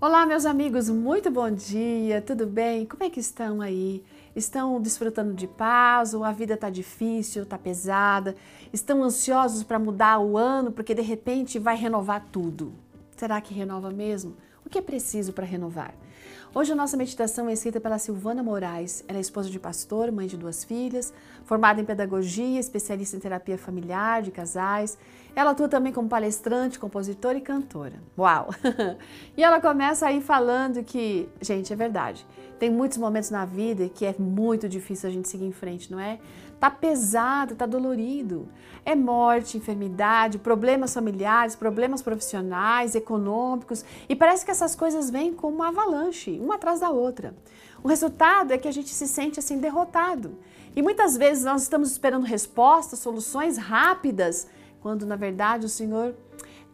Olá, meus amigos, muito bom dia, tudo bem? Como é que estão aí? Estão desfrutando de paz ou a vida tá difícil, tá pesada? Estão ansiosos para mudar o ano porque de repente vai renovar tudo? Será que renova mesmo? O que é preciso para renovar? Hoje a nossa meditação é escrita pela Silvana Moraes. Ela é esposa de pastor, mãe de duas filhas, formada em pedagogia, especialista em terapia familiar de casais. Ela atua também como palestrante, compositora e cantora. Uau! e ela começa aí falando que, gente, é verdade. Tem muitos momentos na vida que é muito difícil a gente seguir em frente, não é? Tá pesado, tá dolorido. É morte, enfermidade, problemas familiares, problemas profissionais, econômicos, e parece que essas coisas vêm como uma avalanche, uma atrás da outra. O resultado é que a gente se sente assim derrotado. E muitas vezes nós estamos esperando respostas, soluções rápidas, quando na verdade o Senhor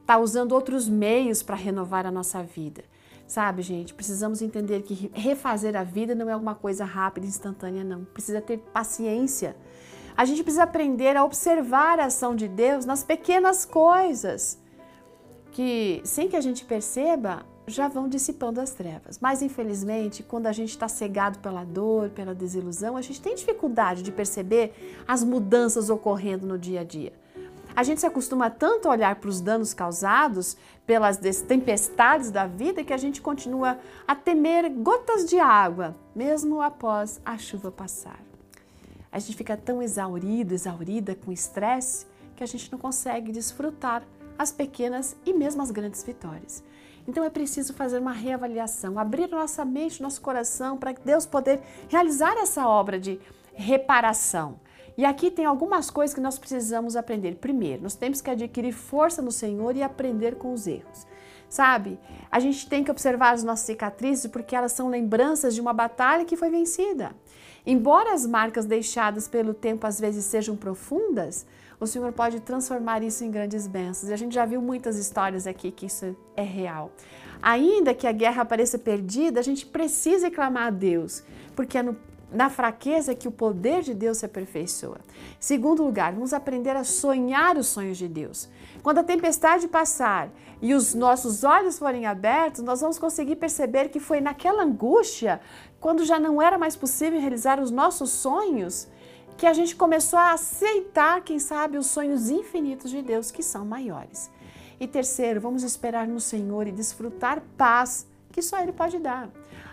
está usando outros meios para renovar a nossa vida. Sabe, gente, precisamos entender que refazer a vida não é alguma coisa rápida, instantânea, não. Precisa ter paciência. A gente precisa aprender a observar a ação de Deus nas pequenas coisas, que sem que a gente perceba, já vão dissipando as trevas. Mas infelizmente, quando a gente está cegado pela dor, pela desilusão, a gente tem dificuldade de perceber as mudanças ocorrendo no dia a dia. A gente se acostuma tanto a olhar para os danos causados pelas tempestades da vida que a gente continua a temer gotas de água, mesmo após a chuva passar. A gente fica tão exaurido, exaurida com estresse, que a gente não consegue desfrutar as pequenas e mesmo as grandes vitórias. Então é preciso fazer uma reavaliação, abrir nossa mente, nosso coração para Deus poder realizar essa obra de reparação e aqui tem algumas coisas que nós precisamos aprender. Primeiro, nós temos que adquirir força no Senhor e aprender com os erros. Sabe? A gente tem que observar as nossas cicatrizes porque elas são lembranças de uma batalha que foi vencida. Embora as marcas deixadas pelo tempo às vezes sejam profundas, o Senhor pode transformar isso em grandes bênçãos. E a gente já viu muitas histórias aqui que isso é real. Ainda que a guerra pareça perdida, a gente precisa clamar a Deus, porque é no na fraqueza que o poder de Deus se aperfeiçoa. Segundo lugar, vamos aprender a sonhar os sonhos de Deus. Quando a tempestade passar e os nossos olhos forem abertos, nós vamos conseguir perceber que foi naquela angústia, quando já não era mais possível realizar os nossos sonhos, que a gente começou a aceitar, quem sabe, os sonhos infinitos de Deus que são maiores. E terceiro, vamos esperar no Senhor e desfrutar paz que só Ele pode dar.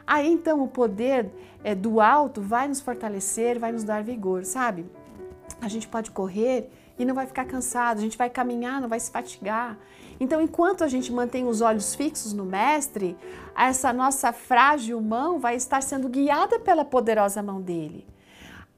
Aí então o poder é, do alto vai nos fortalecer, vai nos dar vigor, sabe? A gente pode correr e não vai ficar cansado, a gente vai caminhar, não vai se fatigar. Então, enquanto a gente mantém os olhos fixos no Mestre, essa nossa frágil mão vai estar sendo guiada pela poderosa mão dele.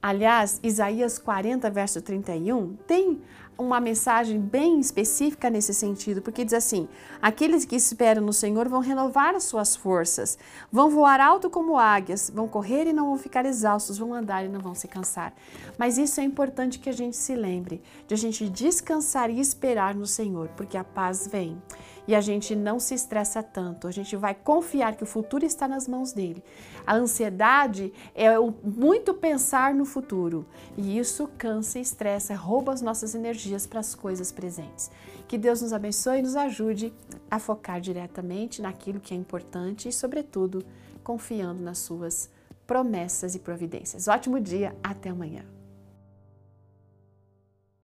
Aliás, Isaías 40, verso 31, tem uma mensagem bem específica nesse sentido, porque diz assim: aqueles que esperam no Senhor vão renovar as suas forças, vão voar alto como águias, vão correr e não vão ficar exaustos, vão andar e não vão se cansar. Mas isso é importante que a gente se lembre, de a gente descansar e esperar no Senhor, porque a paz vem e a gente não se estressa tanto, a gente vai confiar que o futuro está nas mãos dele. A ansiedade é muito pensar no futuro e isso cansa e estressa, rouba as nossas energias para as coisas presentes. Que Deus nos abençoe e nos ajude a focar diretamente naquilo que é importante e, sobretudo, confiando nas suas promessas e providências. Ótimo dia, até amanhã.